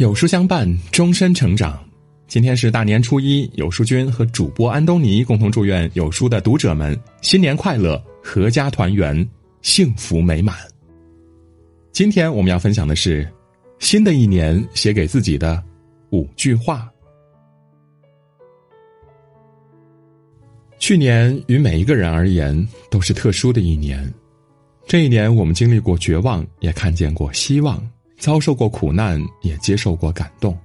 有书相伴，终身成长。今天是大年初一，有书君和主播安东尼共同祝愿有书的读者们新年快乐，阖家团圆，幸福美满。今天我们要分享的是新的一年写给自己的五句话。去年与每一个人而言都是特殊的一年，这一年我们经历过绝望，也看见过希望，遭受过苦难，也接受过感动。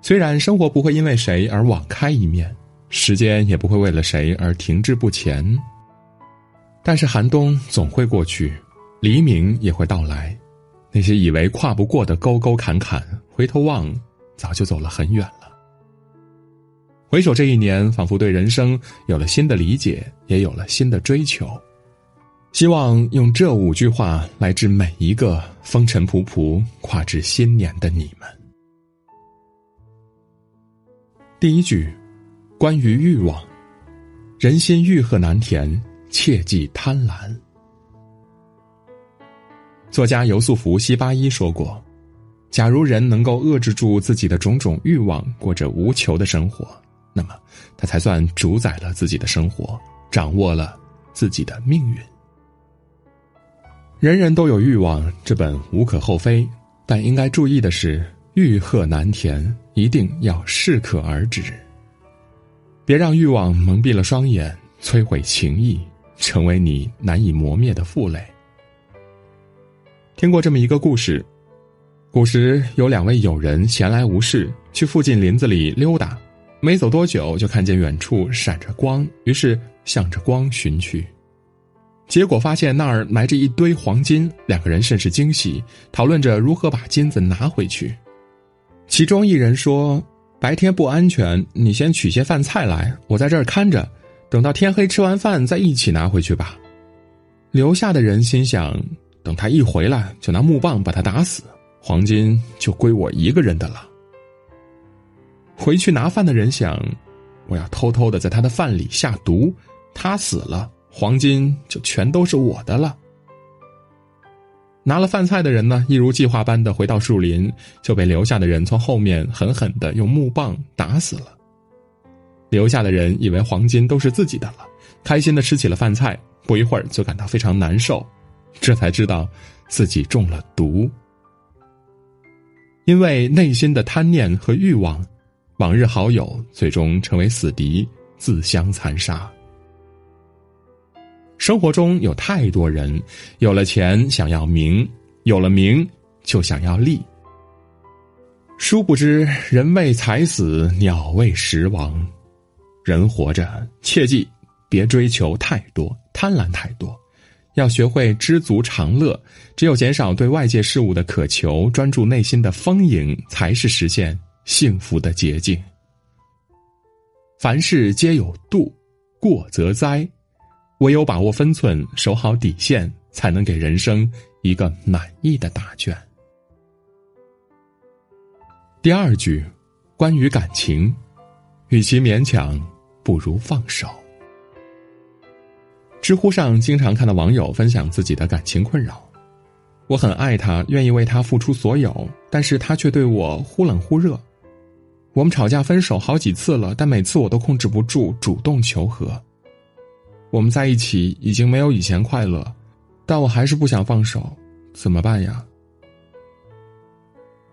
虽然生活不会因为谁而网开一面，时间也不会为了谁而停滞不前，但是寒冬总会过去，黎明也会到来。那些以为跨不过的沟沟坎坎，回头望，早就走了很远了。回首这一年，仿佛对人生有了新的理解，也有了新的追求。希望用这五句话来致每一个风尘仆仆跨至新年的你们。第一句，关于欲望，人心欲壑难填，切忌贪婪。作家尤素福·西巴伊说过：“假如人能够遏制住自己的种种欲望，过着无求的生活，那么他才算主宰了自己的生活，掌握了自己的命运。”人人都有欲望，这本无可厚非，但应该注意的是。欲壑难填，一定要适可而止。别让欲望蒙蔽了双眼，摧毁情谊，成为你难以磨灭的负累。听过这么一个故事：古时有两位友人闲来无事，去附近林子里溜达，没走多久就看见远处闪着光，于是向着光寻去。结果发现那儿埋着一堆黄金，两个人甚是惊喜，讨论着如何把金子拿回去。其中一人说：“白天不安全，你先取些饭菜来，我在这儿看着，等到天黑吃完饭再一起拿回去吧。”留下的人心想：“等他一回来，就拿木棒把他打死，黄金就归我一个人的了。”回去拿饭的人想：“我要偷偷的在他的饭里下毒，他死了，黄金就全都是我的了。”拿了饭菜的人呢，一如计划般的回到树林，就被留下的人从后面狠狠的用木棒打死了。留下的人以为黄金都是自己的了，开心的吃起了饭菜，不一会儿就感到非常难受，这才知道自己中了毒。因为内心的贪念和欲望，往日好友最终成为死敌，自相残杀。生活中有太多人，有了钱想要名，有了名就想要利。殊不知，人为财死，鸟为食亡。人活着，切记别追求太多，贪婪太多，要学会知足常乐。只有减少对外界事物的渴求，专注内心的丰盈，才是实现幸福的捷径。凡事皆有度，过则灾。唯有把握分寸，守好底线，才能给人生一个满意的答卷。第二句，关于感情，与其勉强，不如放手。知乎上经常看到网友分享自己的感情困扰：我很爱他，愿意为他付出所有，但是他却对我忽冷忽热。我们吵架分手好几次了，但每次我都控制不住，主动求和。我们在一起已经没有以前快乐，但我还是不想放手，怎么办呀？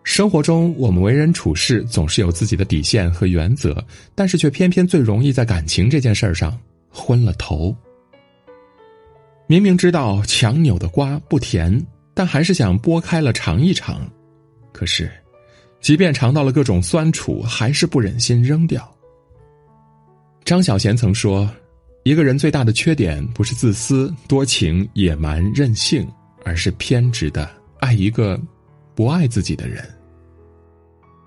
生活中，我们为人处事总是有自己的底线和原则，但是却偏偏最容易在感情这件事儿上昏了头。明明知道强扭的瓜不甜，但还是想剥开了尝一尝。可是，即便尝到了各种酸楚，还是不忍心扔掉。张小娴曾说。一个人最大的缺点不是自私、多情、野蛮、任性，而是偏执的爱一个不爱自己的人。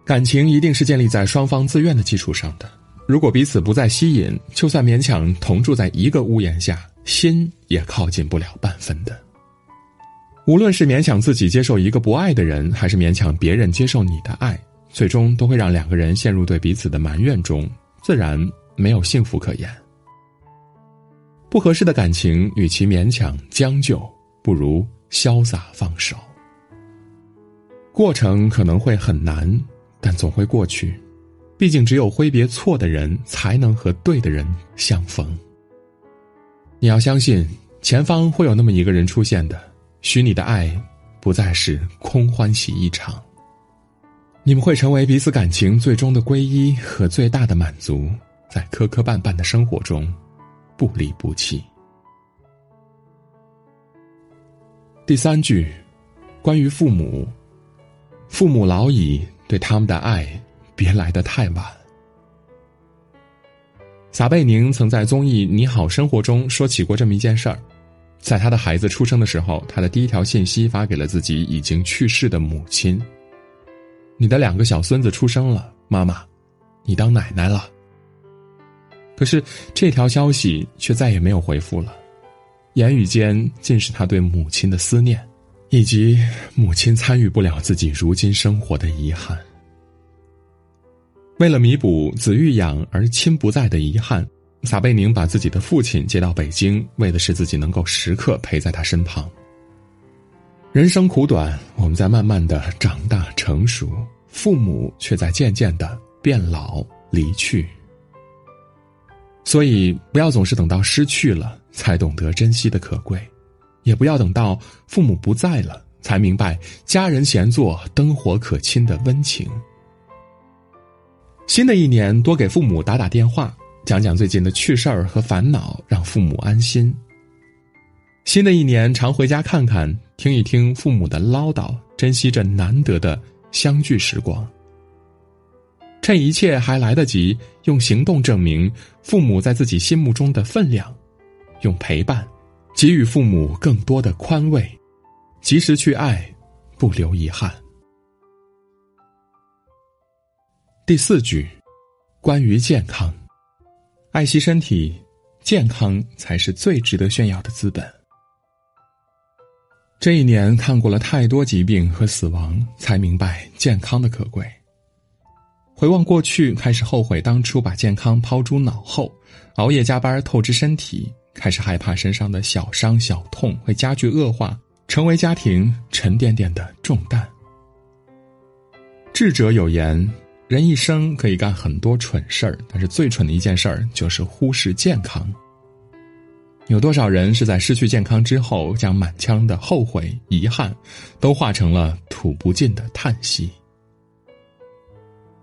感情一定是建立在双方自愿的基础上的。如果彼此不再吸引，就算勉强同住在一个屋檐下，心也靠近不了半分的。无论是勉强自己接受一个不爱的人，还是勉强别人接受你的爱，最终都会让两个人陷入对彼此的埋怨中，自然没有幸福可言。不合适的感情，与其勉强将就，不如潇洒放手。过程可能会很难，但总会过去。毕竟，只有挥别错的人，才能和对的人相逢。你要相信，前方会有那么一个人出现的，许你的爱不再是空欢喜一场。你们会成为彼此感情最终的皈依和最大的满足，在磕磕绊绊的生活中，不离不弃。第三句，关于父母，父母老矣，对他们的爱别来得太晚。撒贝宁曾在综艺《你好生活》中说起过这么一件事儿，在他的孩子出生的时候，他的第一条信息发给了自己已经去世的母亲：“你的两个小孙子出生了，妈妈，你当奶奶了。”可是这条消息却再也没有回复了。言语间尽是他对母亲的思念，以及母亲参与不了自己如今生活的遗憾。为了弥补子欲养而亲不在的遗憾，撒贝宁把自己的父亲接到北京，为的是自己能够时刻陪在他身旁。人生苦短，我们在慢慢的长大成熟，父母却在渐渐的变老离去。所以，不要总是等到失去了才懂得珍惜的可贵，也不要等到父母不在了才明白家人闲坐灯火可亲的温情。新的一年，多给父母打打电话，讲讲最近的趣事儿和烦恼，让父母安心。新的一年，常回家看看，听一听父母的唠叨，珍惜这难得的相聚时光。趁一切还来得及，用行动证明父母在自己心目中的分量；用陪伴，给予父母更多的宽慰；及时去爱，不留遗憾。第四句，关于健康，爱惜身体，健康才是最值得炫耀的资本。这一年看过了太多疾病和死亡，才明白健康的可贵。回望过去，开始后悔当初把健康抛诸脑后，熬夜加班透支身体，开始害怕身上的小伤小痛会加剧恶化，成为家庭沉甸甸的重担。智者有言：人一生可以干很多蠢事儿，但是最蠢的一件事儿就是忽视健康。有多少人是在失去健康之后，将满腔的后悔、遗憾，都化成了吐不尽的叹息？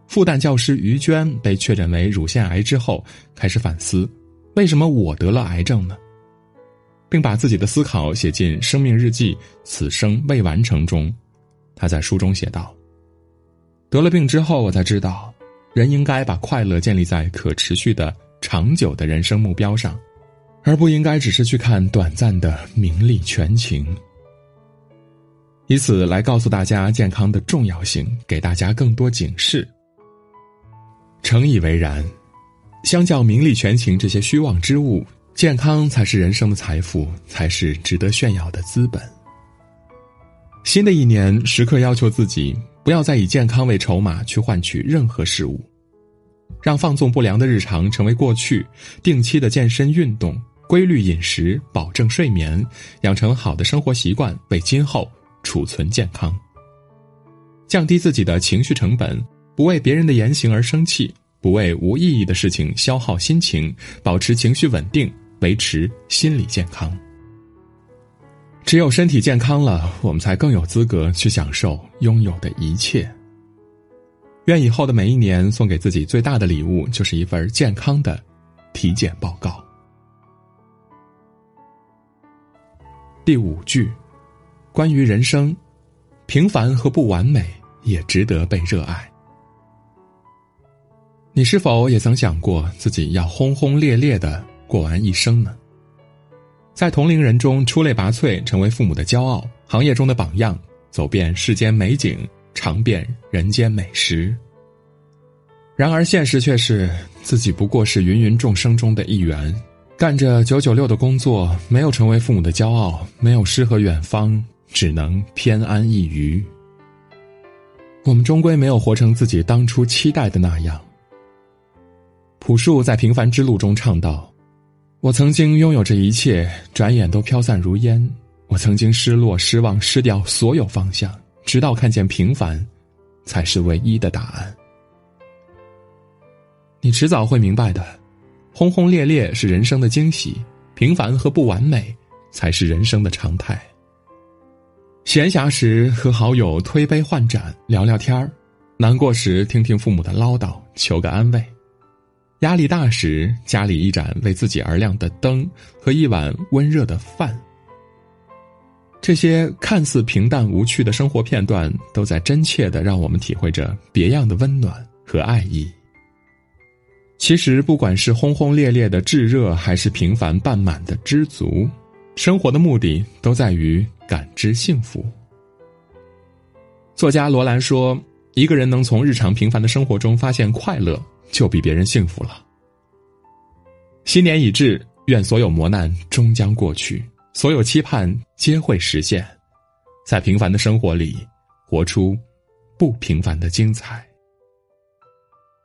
复旦教师于娟被确诊为乳腺癌之后，开始反思：为什么我得了癌症呢？并把自己的思考写进生命日记《此生未完成》中。他在书中写道：“得了病之后，我才知道，人应该把快乐建立在可持续的、长久的人生目标上，而不应该只是去看短暂的名利权情。以此来告诉大家健康的重要性，给大家更多警示。”诚以为然，相较名利权情这些虚妄之物，健康才是人生的财富，才是值得炫耀的资本。新的一年，时刻要求自己，不要再以健康为筹码去换取任何事物，让放纵不良的日常成为过去，定期的健身运动，规律饮食，保证睡眠，养成好的生活习惯，为今后储存健康，降低自己的情绪成本。不为别人的言行而生气，不为无意义的事情消耗心情，保持情绪稳定，维持心理健康。只有身体健康了，我们才更有资格去享受拥有的一切。愿以后的每一年送给自己最大的礼物，就是一份健康的体检报告。第五句，关于人生，平凡和不完美也值得被热爱。你是否也曾想过自己要轰轰烈烈的过完一生呢？在同龄人中出类拔萃，成为父母的骄傲，行业中的榜样，走遍世间美景，尝遍人间美食。然而现实却是，自己不过是芸芸众生中的一员，干着九九六的工作，没有成为父母的骄傲，没有诗和远方，只能偏安一隅。我们终归没有活成自己当初期待的那样。朴树在《平凡之路》中唱道：“我曾经拥有这一切，转眼都飘散如烟。我曾经失落、失望、失掉所有方向，直到看见平凡，才是唯一的答案。你迟早会明白的，轰轰烈烈是人生的惊喜，平凡和不完美才是人生的常态。闲暇时和好友推杯换盏聊聊天儿，难过时听听父母的唠叨求个安慰，压力大时家里一盏为自己而亮的灯和一碗温热的饭。这些看似平淡无趣的生活片段，都在真切的让我们体会着别样的温暖和爱意。其实，不管是轰轰烈烈的炙热，还是平凡半满的知足，生活的目的都在于感知幸福。作家罗兰说：“一个人能从日常平凡的生活中发现快乐，就比别人幸福了。”新年已至，愿所有磨难终将过去。所有期盼皆会实现，在平凡的生活里，活出不平凡的精彩。